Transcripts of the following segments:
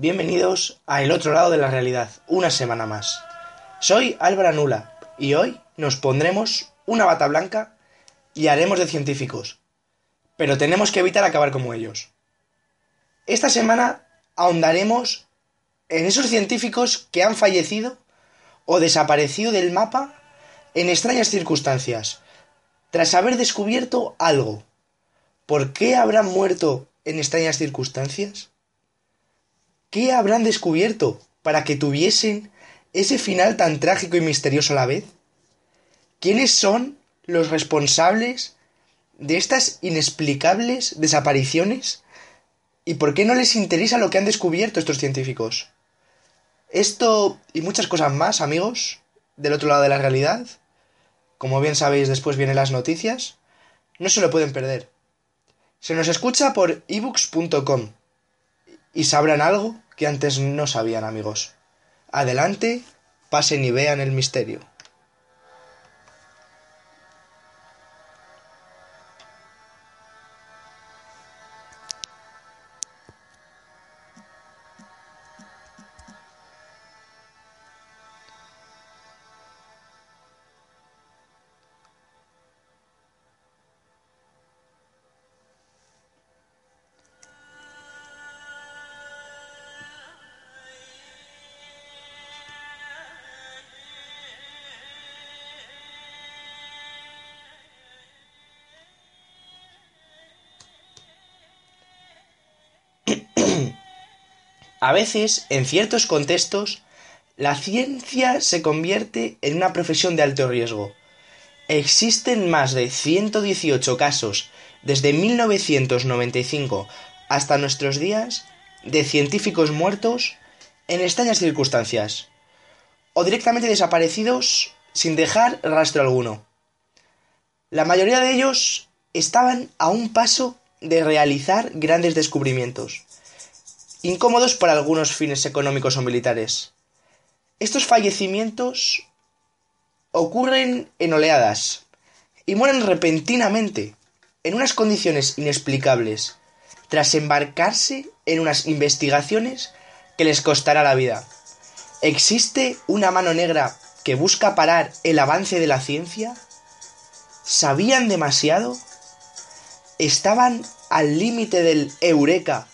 Bienvenidos a El otro lado de la realidad, una semana más. Soy Álvaro Nula y hoy nos pondremos una bata blanca y haremos de científicos. Pero tenemos que evitar acabar como ellos. Esta semana ahondaremos en esos científicos que han fallecido o desaparecido del mapa en extrañas circunstancias, tras haber descubierto algo. ¿Por qué habrán muerto en extrañas circunstancias? ¿Qué habrán descubierto para que tuviesen ese final tan trágico y misterioso a la vez? ¿Quiénes son los responsables de estas inexplicables desapariciones? ¿Y por qué no les interesa lo que han descubierto estos científicos? Esto y muchas cosas más, amigos, del otro lado de la realidad, como bien sabéis después vienen las noticias, no se lo pueden perder. Se nos escucha por ebooks.com y sabrán algo que antes no sabían amigos. Adelante, pasen y vean el misterio. A veces, en ciertos contextos, la ciencia se convierte en una profesión de alto riesgo. Existen más de 118 casos desde 1995 hasta nuestros días de científicos muertos en extrañas circunstancias o directamente desaparecidos sin dejar rastro alguno. La mayoría de ellos estaban a un paso de realizar grandes descubrimientos incómodos por algunos fines económicos o militares. Estos fallecimientos ocurren en oleadas y mueren repentinamente, en unas condiciones inexplicables, tras embarcarse en unas investigaciones que les costará la vida. ¿Existe una mano negra que busca parar el avance de la ciencia? ¿Sabían demasiado? ¿Estaban al límite del eureka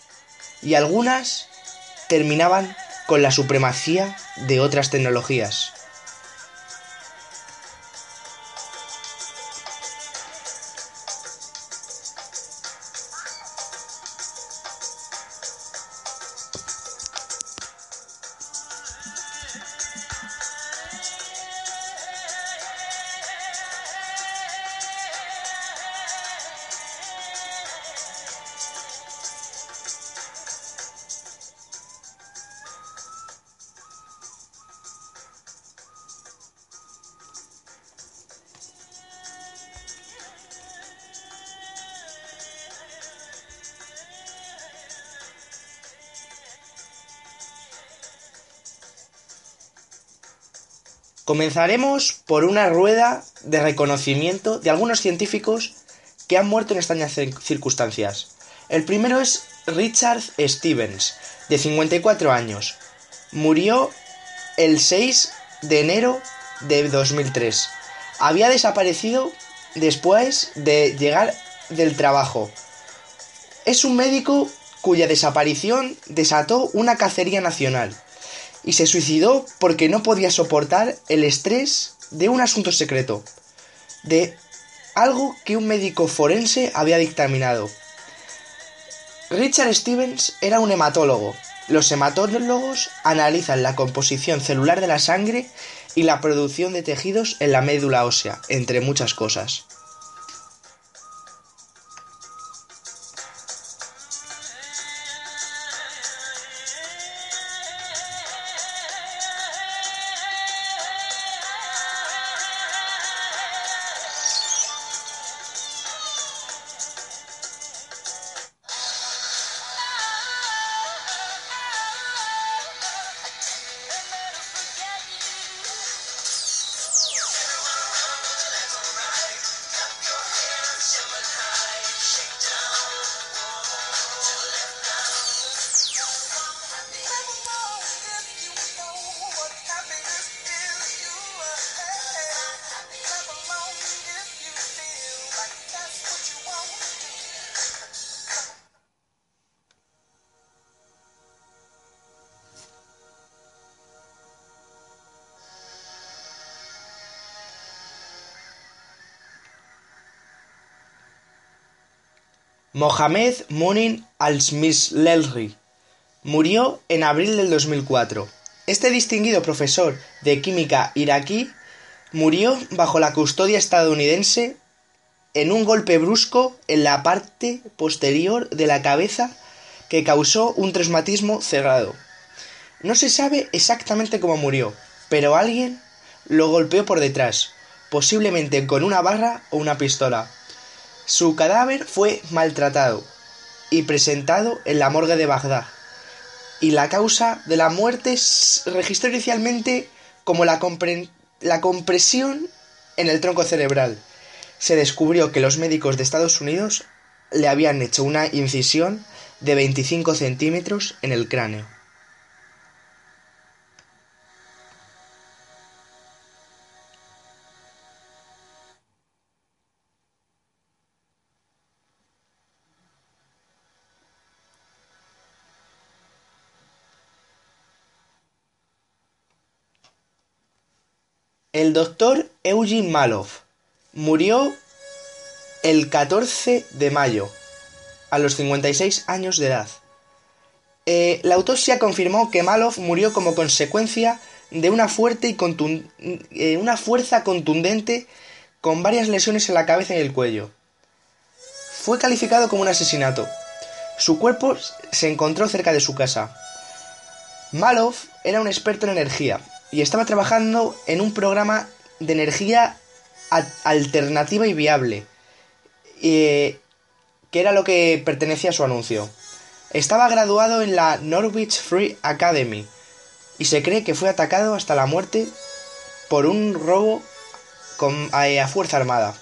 y algunas terminaban con la supremacía de otras tecnologías. Comenzaremos por una rueda de reconocimiento de algunos científicos que han muerto en extrañas circunstancias. El primero es Richard Stevens, de 54 años. Murió el 6 de enero de 2003. Había desaparecido después de llegar del trabajo. Es un médico cuya desaparición desató una cacería nacional y se suicidó porque no podía soportar el estrés de un asunto secreto, de algo que un médico forense había dictaminado. Richard Stevens era un hematólogo. Los hematólogos analizan la composición celular de la sangre y la producción de tejidos en la médula ósea, entre muchas cosas. Mohamed Munin al-Smislelri murió en abril del 2004. Este distinguido profesor de química iraquí murió bajo la custodia estadounidense en un golpe brusco en la parte posterior de la cabeza que causó un traumatismo cerrado. No se sabe exactamente cómo murió, pero alguien lo golpeó por detrás, posiblemente con una barra o una pistola. Su cadáver fue maltratado y presentado en la morgue de Bagdad, y la causa de la muerte se registró inicialmente como la, la compresión en el tronco cerebral. Se descubrió que los médicos de Estados Unidos le habían hecho una incisión de 25 centímetros en el cráneo. El doctor Eugene Maloff murió el 14 de mayo, a los 56 años de edad. Eh, la autopsia confirmó que Maloff murió como consecuencia de una, fuerte y eh, una fuerza contundente con varias lesiones en la cabeza y el cuello. Fue calificado como un asesinato. Su cuerpo se encontró cerca de su casa. Maloff era un experto en energía y estaba trabajando en un programa de energía alternativa y viable, que era lo que pertenecía a su anuncio. Estaba graduado en la Norwich Free Academy y se cree que fue atacado hasta la muerte por un robo con, a fuerza armada.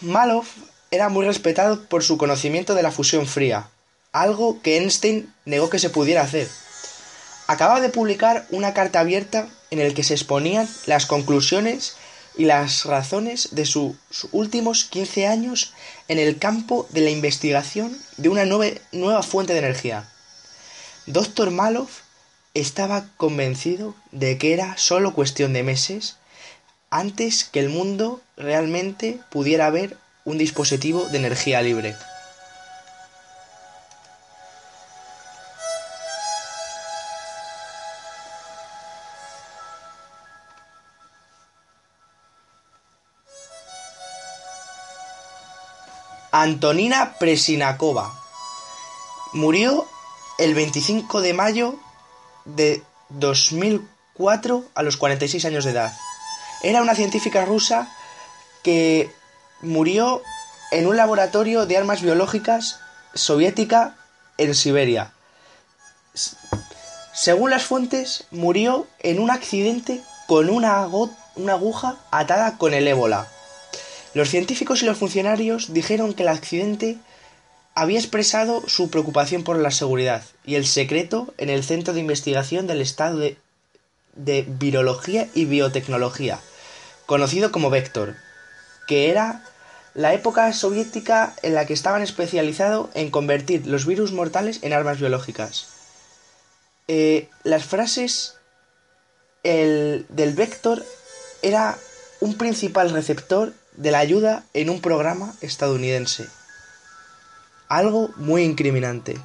Maloff era muy respetado por su conocimiento de la fusión fría, algo que Einstein negó que se pudiera hacer. Acababa de publicar una carta abierta en el que se exponían las conclusiones y las razones de sus últimos 15 años en el campo de la investigación de una nueva fuente de energía. Dr. Maloff estaba convencido de que era solo cuestión de meses antes que el mundo realmente pudiera ver un dispositivo de energía libre. Antonina Presinakova murió el 25 de mayo de 2004 a los 46 años de edad. Era una científica rusa que murió en un laboratorio de armas biológicas soviética en Siberia. Según las fuentes, murió en un accidente con una, una aguja atada con el ébola. Los científicos y los funcionarios dijeron que el accidente había expresado su preocupación por la seguridad y el secreto en el Centro de Investigación del Estado de, Virología y Biotecnología, conocido como Vector, que era la época soviética en la que estaban especializados en convertir los virus mortales en armas biológicas. eh, las frases el, del Vector era un principal receptor de la ayuda en un programa estadounidense. Algo muy incriminante.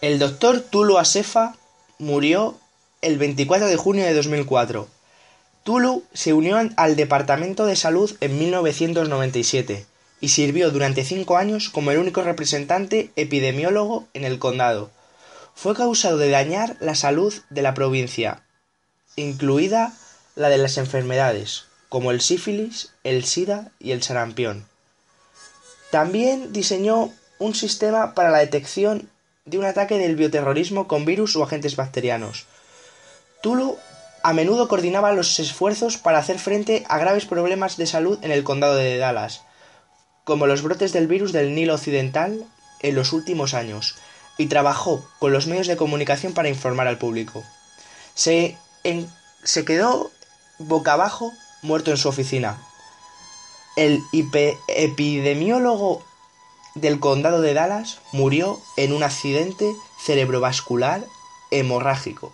El doctor Tulu Asefa murió el 24 de junio de 2004. Tulu se unió al Departamento de Salud en 1997 y sirvió durante cinco años como el único representante epidemiólogo en el condado. Fue causado de dañar la salud de la provincia, incluida la de las enfermedades, como el sífilis, el SIDA y el sarampión. También diseñó un sistema para la detección de un ataque del bioterrorismo con virus o agentes bacterianos. Tulu a menudo coordinaba los esfuerzos para hacer frente a graves problemas de salud en el condado de Dallas, como los brotes del virus del Nilo Occidental en los últimos años, y trabajó con los medios de comunicación para informar al público. Se, se quedó boca abajo muerto en su oficina. El epidemiólogo del condado de Dallas murió en un accidente cerebrovascular hemorrágico.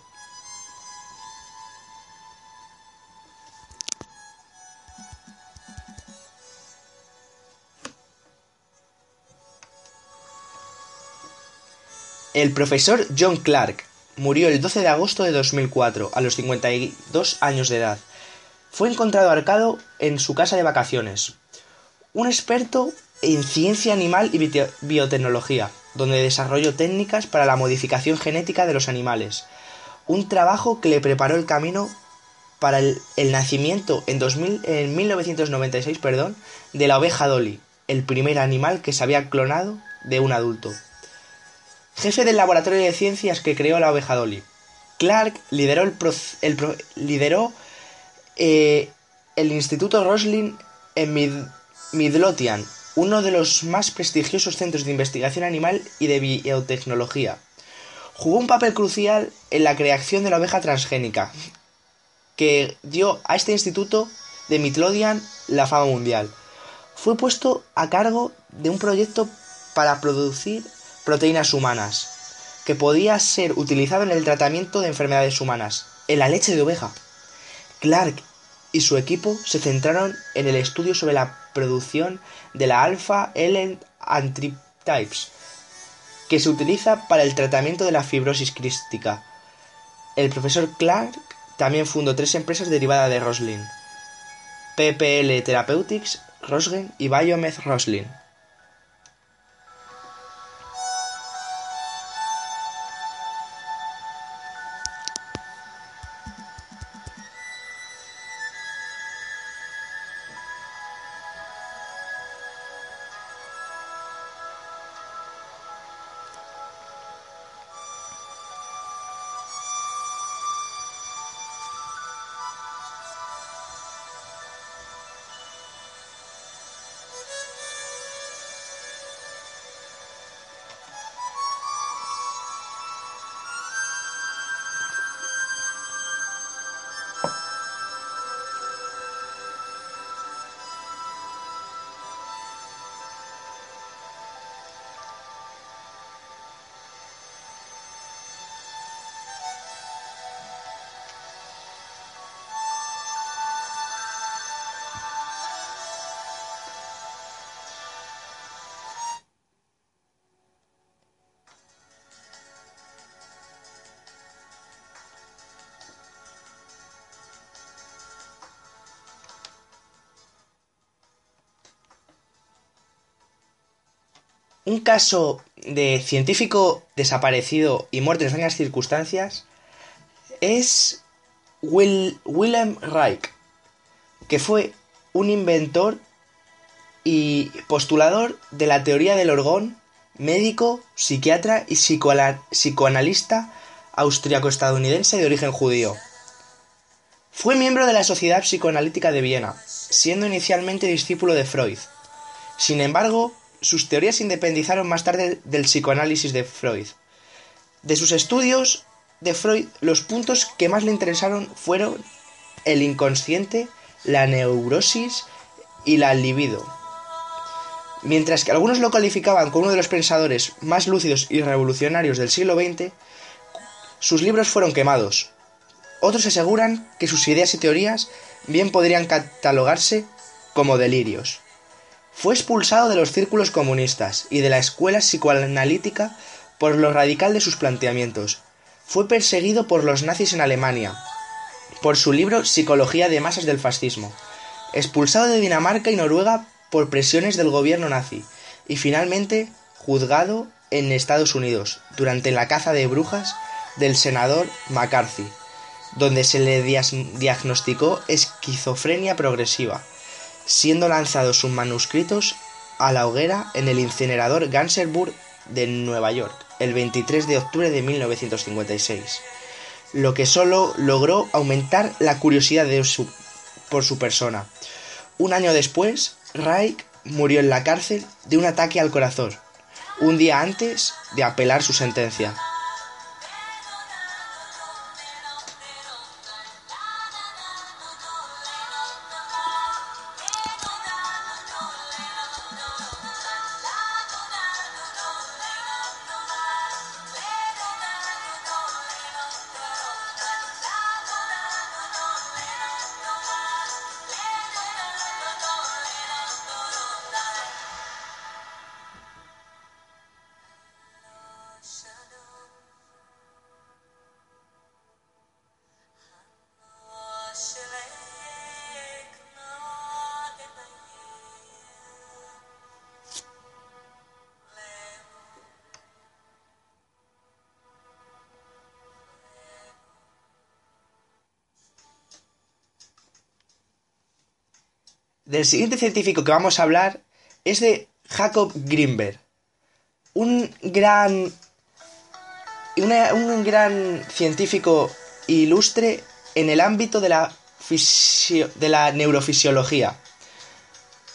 El profesor John Clark murió el 12 de agosto de 2004 a los 52 años de edad. Fue encontrado arcado en su casa de vacaciones. Un experto en ciencia animal y biotecnología, donde desarrolló técnicas para la modificación genética de los animales, un trabajo que le preparó el camino para el, nacimiento en, 2000, en 1996 perdón, de la oveja Dolly, el primer animal que se había clonado de un adulto. Jefe del laboratorio de ciencias que creó la oveja Dolly, Clark lideró el, eh, Instituto Roslin en Midlothian, uno de los más prestigiosos centros de investigación animal y de biotecnología. Jugó un papel crucial en la creación de la oveja transgénica, que dio a este instituto de Midlothian la fama mundial. Fue puesto a cargo de un proyecto para producir proteínas humanas, que podía ser utilizado en el tratamiento de enfermedades humanas, en la leche de oveja. Clark y su equipo se centraron en el estudio sobre la producción de la alfa-L antitrypse, que se utiliza para el tratamiento de la fibrosis crística. El profesor Clark también fundó tres empresas derivadas de Roslin: PPL Therapeutics, Rosgen y Biomed Roslin. Un caso de científico desaparecido y muerto en extrañas circunstancias es Wilhelm Reich, que fue un inventor y postulador de la teoría del orgón, médico, psiquiatra y psicoanalista austriaco-estadounidense de origen judío. Fue miembro de la Sociedad Psicoanalítica de Viena, siendo inicialmente discípulo de Freud. Sin embargo, sus teorías se independizaron más tarde del psicoanálisis de Freud. De sus estudios de Freud, los puntos que más le interesaron fueron el inconsciente, la neurosis y la libido. Mientras que algunos lo calificaban como uno de los pensadores más lúcidos y revolucionarios del siglo XX, sus libros fueron quemados. Otros aseguran que sus ideas y teorías bien podrían catalogarse como delirios. Fue expulsado de los círculos comunistas y de la escuela psicoanalítica por lo radical de sus planteamientos. Fue perseguido por los nazis en Alemania, por su libro Psicología de masas del fascismo, expulsado de Dinamarca y Noruega por presiones del gobierno nazi, y finalmente juzgado en Estados Unidos durante la caza de brujas del senador McCarthy, donde se le diagnosticó esquizofrenia progresiva, siendo lanzados sus manuscritos a la hoguera en el incinerador Gansersburg de Nueva York el 23 de octubre de 1956, lo que solo logró aumentar la curiosidad de por su persona. Un año después, Reich murió en la cárcel de un ataque al corazón, un día antes de apelar su sentencia. Del siguiente científico que vamos a hablar es de Jacob Greenberg, un gran, un gran científico ilustre en el ámbito de la, de la neurofisiología.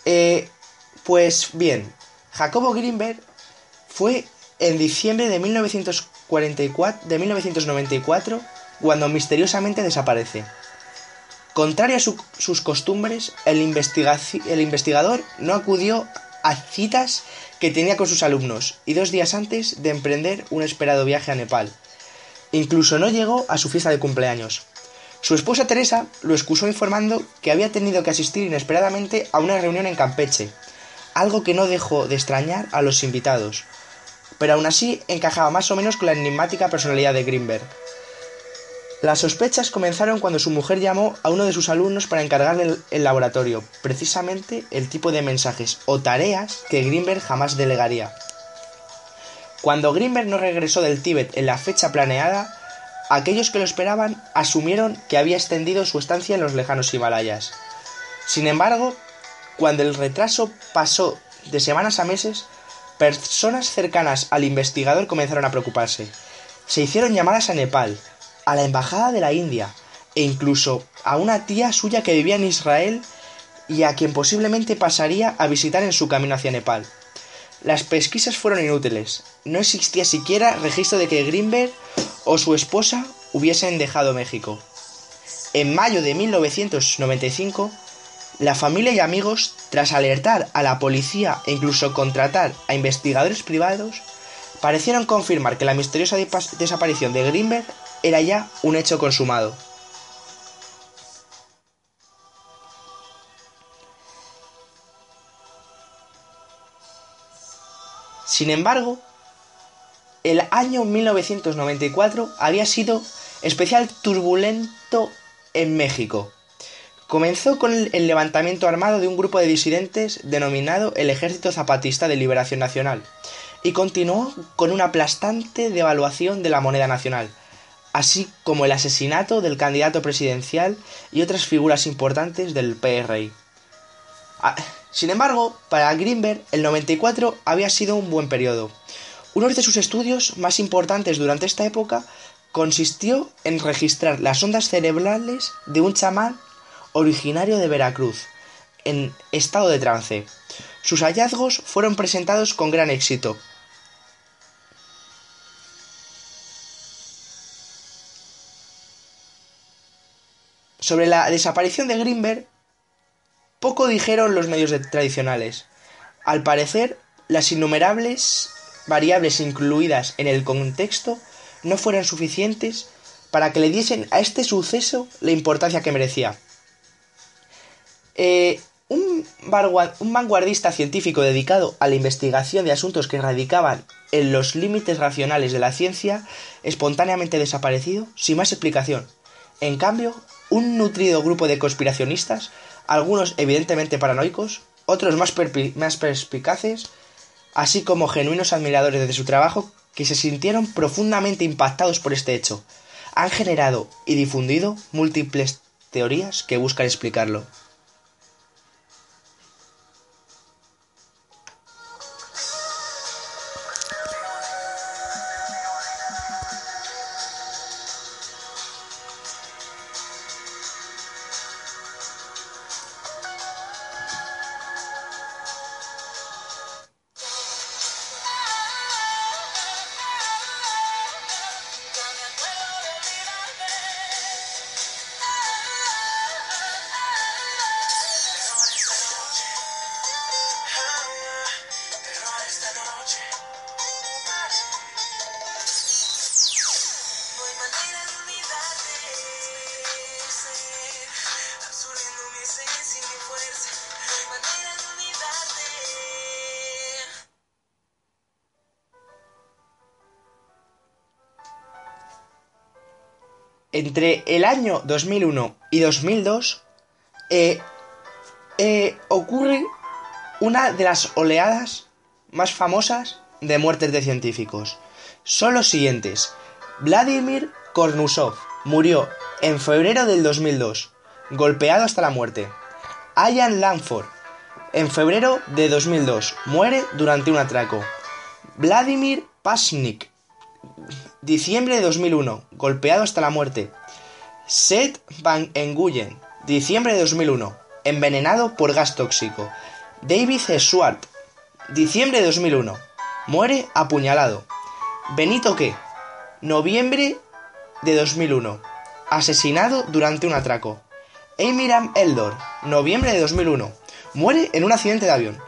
Eh, pues bien, Jacobo Greenberg fue en diciembre de, 1944, de 1994 cuando misteriosamente desaparece. Contrario a sus costumbres, el, el investigador no acudió a citas que tenía con sus alumnos y dos días antes de emprender un esperado viaje a Nepal. Incluso no llegó a su fiesta de cumpleaños. Su esposa Teresa lo excusó informando que había tenido que asistir inesperadamente a una reunión en Campeche, algo que no dejó de extrañar a los invitados, pero aún así encajaba más o menos con la enigmática personalidad de Greenberg. Las sospechas comenzaron cuando su mujer llamó a uno de sus alumnos para encargarle el, laboratorio, precisamente el tipo de mensajes o tareas que Greenberg jamás delegaría. Cuando Greenberg no regresó del Tíbet en la fecha planeada, aquellos que lo esperaban asumieron que había extendido su estancia en los lejanos Himalayas. Sin embargo, cuando el retraso pasó de semanas a meses, personas cercanas al investigador comenzaron a preocuparse. Se hicieron llamadas a Nepal, a la embajada de la India e incluso a una tía suya que vivía en Israel y a quien posiblemente pasaría a visitar en su camino hacia Nepal. Las pesquisas fueron inútiles. No existía siquiera registro de que Greenberg o su esposa hubiesen dejado México. En mayo de 1995, la familia y amigos, tras alertar a la policía e incluso contratar a investigadores privados, parecieron confirmar que la misteriosa desaparición de Greenberg era ya un hecho consumado. Sin embargo, el año 1994 había sido especial turbulento en México. Comenzó con el levantamiento armado de un grupo de disidentes denominado el Ejército Zapatista de Liberación Nacional y continuó con una aplastante devaluación de la moneda nacional, así como el asesinato del candidato presidencial y otras figuras importantes del PRI. Ah, sin embargo, para Greenberg el 94 había sido un buen periodo. Uno de sus estudios más importantes durante esta época consistió en registrar las ondas cerebrales de un chamán originario de Veracruz, en estado de trance. Sus hallazgos fueron presentados con gran éxito, Sobre la desaparición de Greenberg, poco dijeron los medios tradicionales. Al parecer, las innumerables variables incluidas en el contexto no fueron suficientes para que le diesen a este suceso la importancia que merecía. Eh, un, vanguardista científico dedicado a la investigación de asuntos que radicaban en los límites racionales de la ciencia, espontáneamente desaparecido, sin más explicación. En cambio, un nutrido grupo de conspiracionistas, algunos evidentemente paranoicos, otros más, más perspicaces, así como genuinos admiradores de su trabajo, que se sintieron profundamente impactados por este hecho, han generado y difundido múltiples teorías que buscan explicarlo. Entre el año 2001 y 2002 eh, eh, ocurre una de las oleadas más famosas de muertes de científicos. Son los siguientes. Vladimir Kornusov murió en febrero del 2002, golpeado hasta la muerte. Ian Langford, en febrero de 2002, muere durante un atraco. Vladimir Pasnik, Diciembre de 2001, golpeado hasta la muerte. Seth Van Enguyen, diciembre de 2001, envenenado por gas tóxico. David Swart, diciembre de 2001, muere apuñalado. Benito Qué, noviembre de 2001, asesinado durante un atraco. Amiram Eldor, noviembre de 2001, muere en un accidente de avión.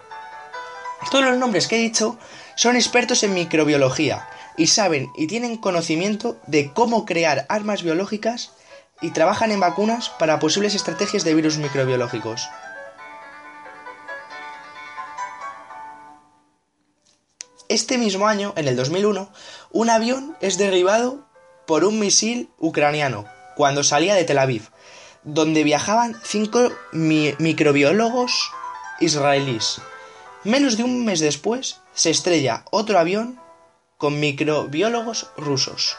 Todos los nombres que he dicho son expertos en microbiología y saben y tienen conocimiento de cómo crear armas biológicas y trabajan en vacunas para posibles estrategias de virus microbiológicos. Este mismo año, en el 2001, un avión es derribado por un misil ucraniano cuando salía de Tel Aviv, donde viajaban cinco microbiólogos israelíes. Menos de un mes después, se estrella otro avión con microbiólogos rusos.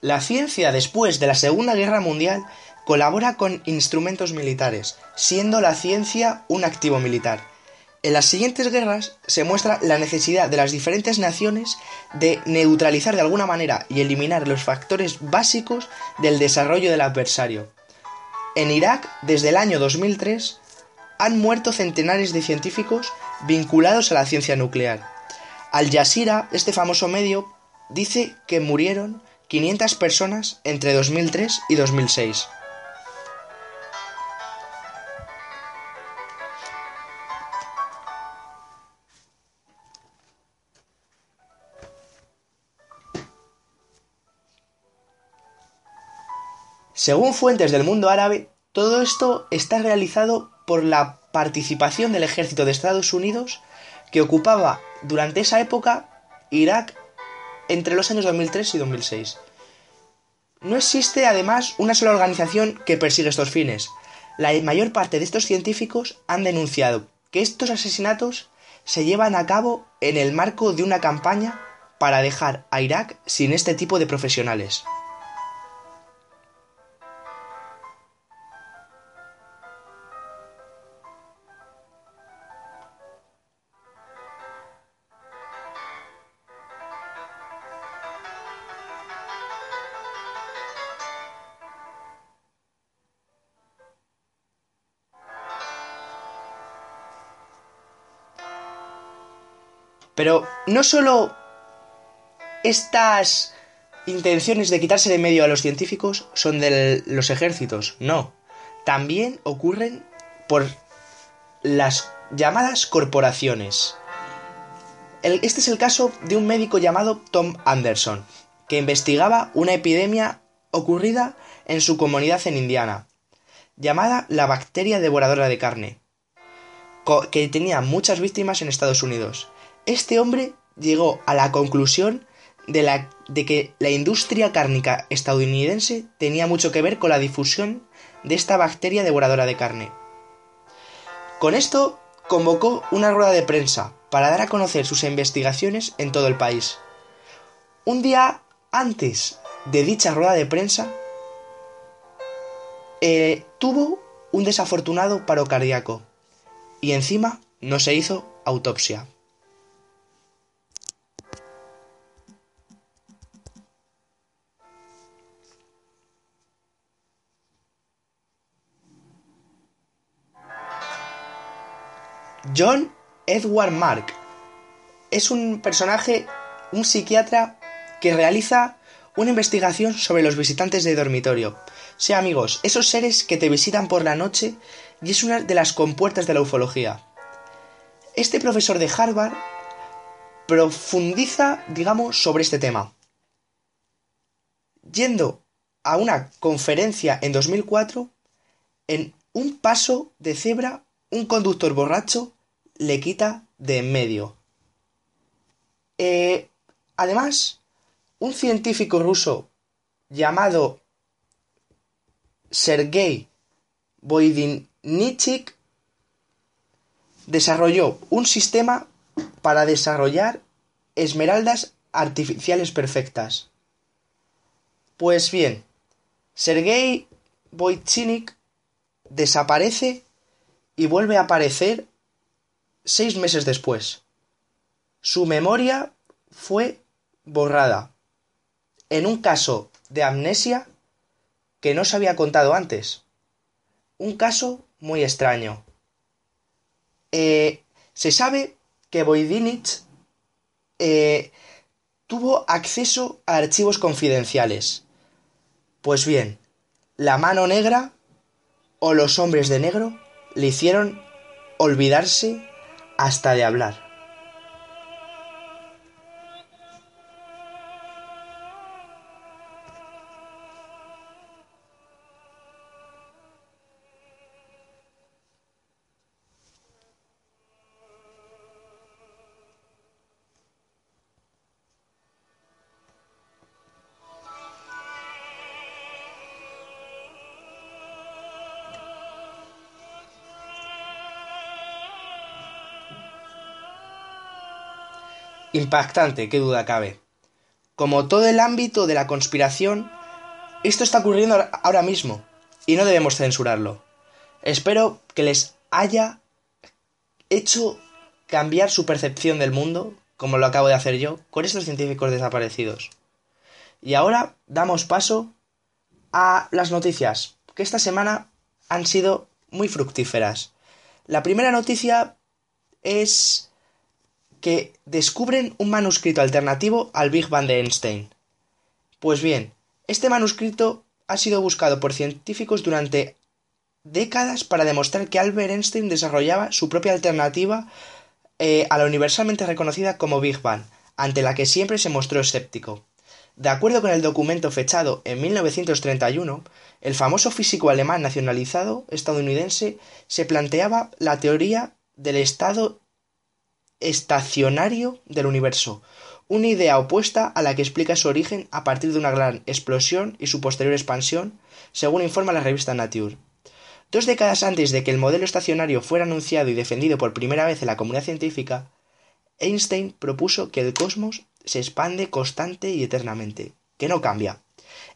La ciencia después de la Segunda Guerra Mundial colabora con instrumentos militares, siendo la ciencia un activo militar. En las siguientes guerras se muestra la necesidad de las diferentes naciones de neutralizar de alguna manera y eliminar los factores básicos del desarrollo del adversario. En Irak, desde el año 2003, han muerto centenares de científicos vinculados a la ciencia nuclear. Al Jazeera, este famoso medio, dice que murieron 500 personas entre 2003 y 2006. Según fuentes del mundo árabe, todo esto está realizado por la participación del ejército de Estados Unidos que ocupaba durante esa época Irak entre los años 2003 y 2006. No existe además una sola organización que persigue estos fines. La mayor parte de estos científicos han denunciado que estos asesinatos se llevan a cabo en el marco de una campaña para dejar a Irak sin este tipo de profesionales. Pero no solo estas intenciones de quitarse de medio a los científicos son de los ejércitos, no. También ocurren por las llamadas corporaciones. este es el caso de un médico llamado Tom Anderson, que investigaba una epidemia ocurrida en su comunidad en Indiana, llamada la bacteria devoradora de carne, que tenía muchas víctimas en Estados Unidos. Este hombre llegó a la conclusión de, que la industria cárnica estadounidense tenía mucho que ver con la difusión de esta bacteria devoradora de carne. Con esto convocó una rueda de prensa para dar a conocer sus investigaciones en todo el país. Un día antes de dicha rueda de prensa, eh, tuvo un desafortunado paro cardíaco y encima no se hizo autopsia. John Edward Mark es un personaje, un psiquiatra que realiza una investigación sobre los visitantes de dormitorio. Sí, amigos, esos seres que te visitan por la noche y es una de las compuertas de la ufología. Este profesor de Harvard profundiza, digamos, sobre este tema. Yendo a una conferencia en 2004, en un paso de cebra, un conductor borracho le quita de en medio. Eh, además, un científico ruso llamado Sergei Voidinichik desarrolló un sistema para desarrollar esmeraldas artificiales perfectas. Pues bien, Sergei Voidinichik desaparece y vuelve a aparecer seis meses después. Su memoria fue borrada. En un caso de amnesia que no se había contado antes. Un caso muy extraño. Eh, se sabe que Voidinich eh, tuvo acceso a archivos confidenciales. Pues bien, la mano negra o los hombres de negro le hicieron olvidarse hasta de hablar. Impactante, qué duda cabe. Como todo el ámbito de la conspiración, esto está ocurriendo ahora mismo y no debemos censurarlo. Espero que les haya hecho cambiar su percepción del mundo, como lo acabo de hacer yo, con estos científicos desaparecidos. Y ahora damos paso a las noticias, que esta semana han sido muy fructíferas. La primera noticia es que descubren un manuscrito alternativo al Big Bang de Einstein. Pues bien, este manuscrito ha sido buscado por científicos durante décadas para demostrar que Albert Einstein desarrollaba su propia alternativa eh, a la universalmente reconocida como Big Bang, ante la que siempre se mostró escéptico. De acuerdo con el documento fechado en 1931, el famoso físico alemán nacionalizado estadounidense se planteaba la teoría del estado estacionario del universo, una idea opuesta a la que explica su origen a partir de una gran explosión y su posterior expansión, según informa la revista Nature. Dos décadas antes de que el modelo estacionario fuera anunciado y defendido por primera vez en la comunidad científica, Einstein propuso que el cosmos se expande constante y eternamente, que no cambia.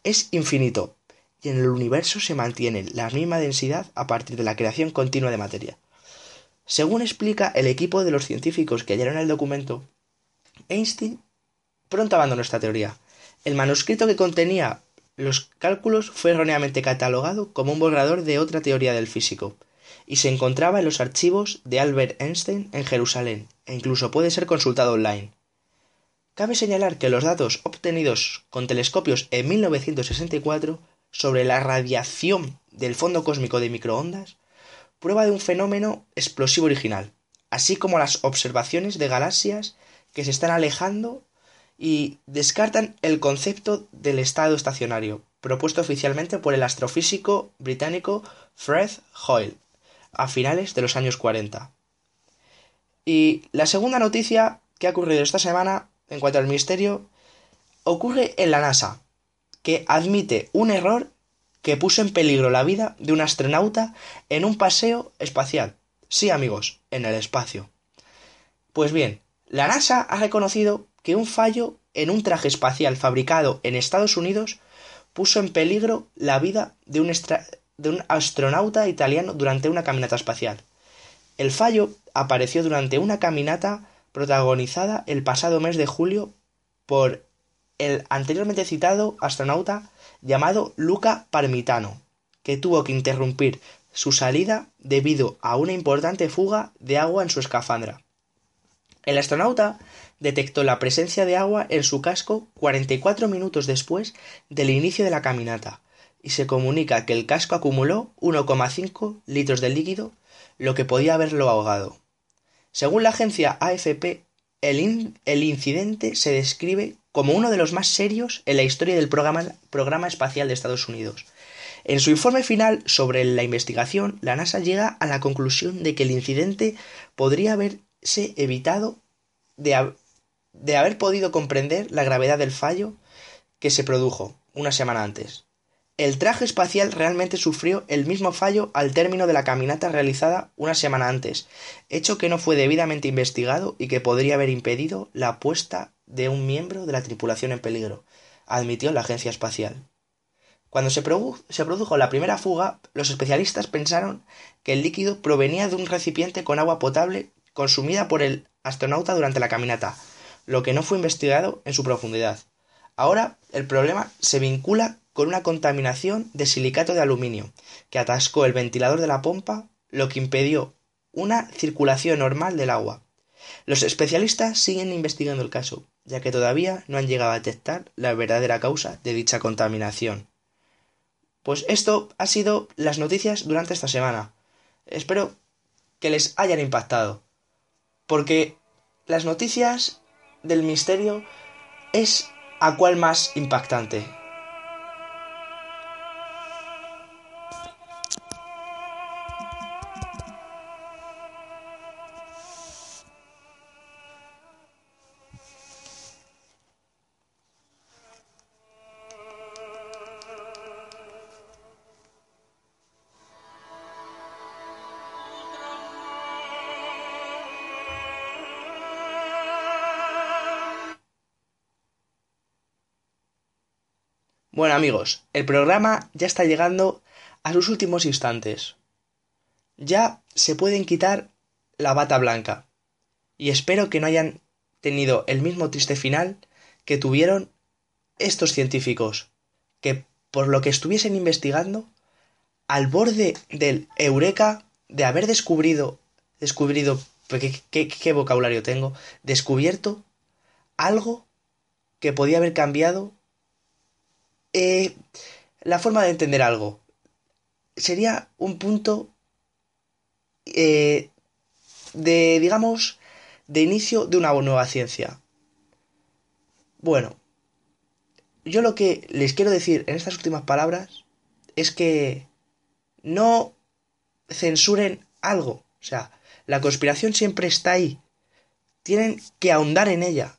Es infinito, y en el universo se mantiene la misma densidad a partir de la creación continua de materia. Según explica el equipo de los científicos que hallaron el documento, Einstein pronto abandonó esta teoría. El manuscrito que contenía los cálculos fue erróneamente catalogado como un borrador de otra teoría del físico, y se encontraba en los archivos de Albert Einstein en Jerusalén e incluso puede ser consultado online. Cabe señalar que los datos obtenidos con telescopios en 1964 sobre la radiación del fondo cósmico de microondas prueba de un fenómeno explosivo original, así como las observaciones de galaxias que se están alejando y descartan el concepto del estado estacionario, propuesto oficialmente por el astrofísico británico Fred Hoyle a finales de los años 40. Y la segunda noticia que ha ocurrido esta semana en cuanto al misterio ocurre en la NASA, que admite un error que puso en peligro la vida de un astronauta en un paseo espacial. Sí, amigos, en el espacio. Pues bien, la NASA ha reconocido que un fallo en un traje espacial fabricado en Estados Unidos puso en peligro la vida de un, de un astronauta italiano durante una caminata espacial. El fallo apareció durante una caminata protagonizada el pasado mes de julio por el anteriormente citado astronauta llamado Luca Parmitano, que tuvo que interrumpir su salida debido a una importante fuga de agua en su escafandra. El astronauta detectó la presencia de agua en su casco 44 minutos después del inicio de la caminata, y se comunica que el casco acumuló 1,5 litros de líquido, lo que podía haberlo ahogado. Según la agencia AFP, el, el, incidente se describe como uno de los más serios en la historia del programa, espacial de Estados Unidos. En su informe final sobre la investigación, la NASA llega a la conclusión de que el incidente podría haberse evitado de, de haber podido comprender la gravedad del fallo que se produjo una semana antes. El traje espacial realmente sufrió el mismo fallo al término de la caminata realizada una semana antes, hecho que no fue debidamente investigado y que podría haber impedido la puesta de un miembro de la tripulación en peligro, admitió la agencia espacial. Cuando se, se produjo la primera fuga, los especialistas pensaron que el líquido provenía de un recipiente con agua potable consumida por el astronauta durante la caminata, lo que no fue investigado en su profundidad. Ahora el problema se vincula con una contaminación de silicato de aluminio, que atascó el ventilador de la pompa, lo que impidió una circulación normal del agua. Los especialistas siguen investigando el caso, ya que todavía no han llegado a detectar la verdadera causa de dicha contaminación. Pues esto ha sido las noticias durante esta semana. Espero que les hayan impactado, porque las noticias del misterio es a cuál más impactante. Bueno amigos, el programa ya está llegando a sus últimos instantes. Ya se pueden quitar la bata blanca. Y espero que no hayan tenido el mismo triste final que tuvieron estos científicos, que por lo que estuviesen investigando, al borde del eureka de haber descubrido, descubrido, qué, qué, qué vocabulario tengo, descubierto algo que podía haber cambiado eh, la forma de entender algo. Sería un punto eh, de, digamos, de inicio de una nueva ciencia. Bueno, yo lo que les quiero decir en estas últimas palabras es que no censuren algo. O sea, la conspiración siempre está ahí. Tienen que ahondar en ella.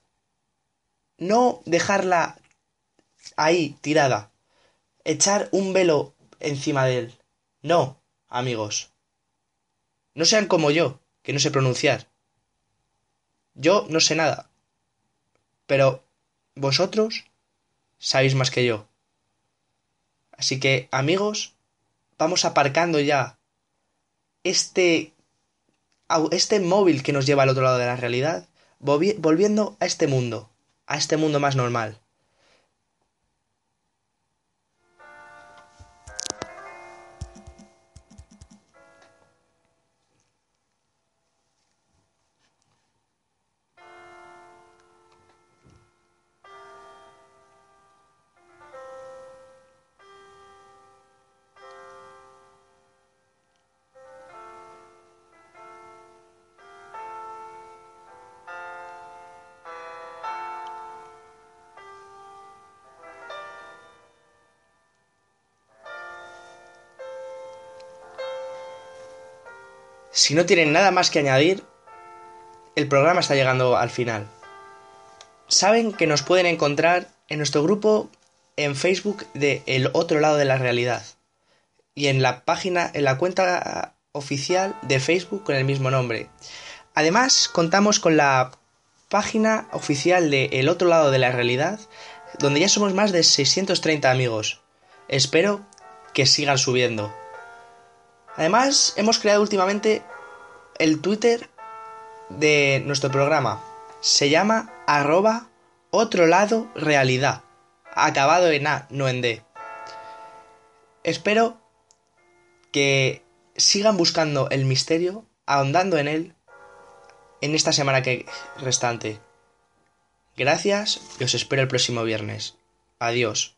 No dejarla ahí, tirada. Echar un velo encima de él. No, amigos. No sean como yo, que no sé pronunciar. Yo no sé nada. Pero vosotros sabéis más que yo. Así que, amigos, vamos aparcando ya este este móvil que nos lleva al otro lado de la realidad, volviendo a este mundo, a este mundo más normal. Si no tienen nada más que añadir, el programa está llegando al final. Saben que nos pueden encontrar en nuestro grupo en Facebook de El otro lado de la realidad y en la página, en la cuenta oficial de Facebook con el mismo nombre. Además, contamos con la página oficial de El otro lado de la realidad, donde ya somos más de 630 amigos. Espero que sigan subiendo. Además, hemos creado últimamente el Twitter de nuestro programa. Se llama arroba otro lado realidad, acabado en A, no en D. Espero que sigan buscando el misterio, ahondando en él, en esta semana que restante. Gracias y os espero el próximo viernes. Adiós.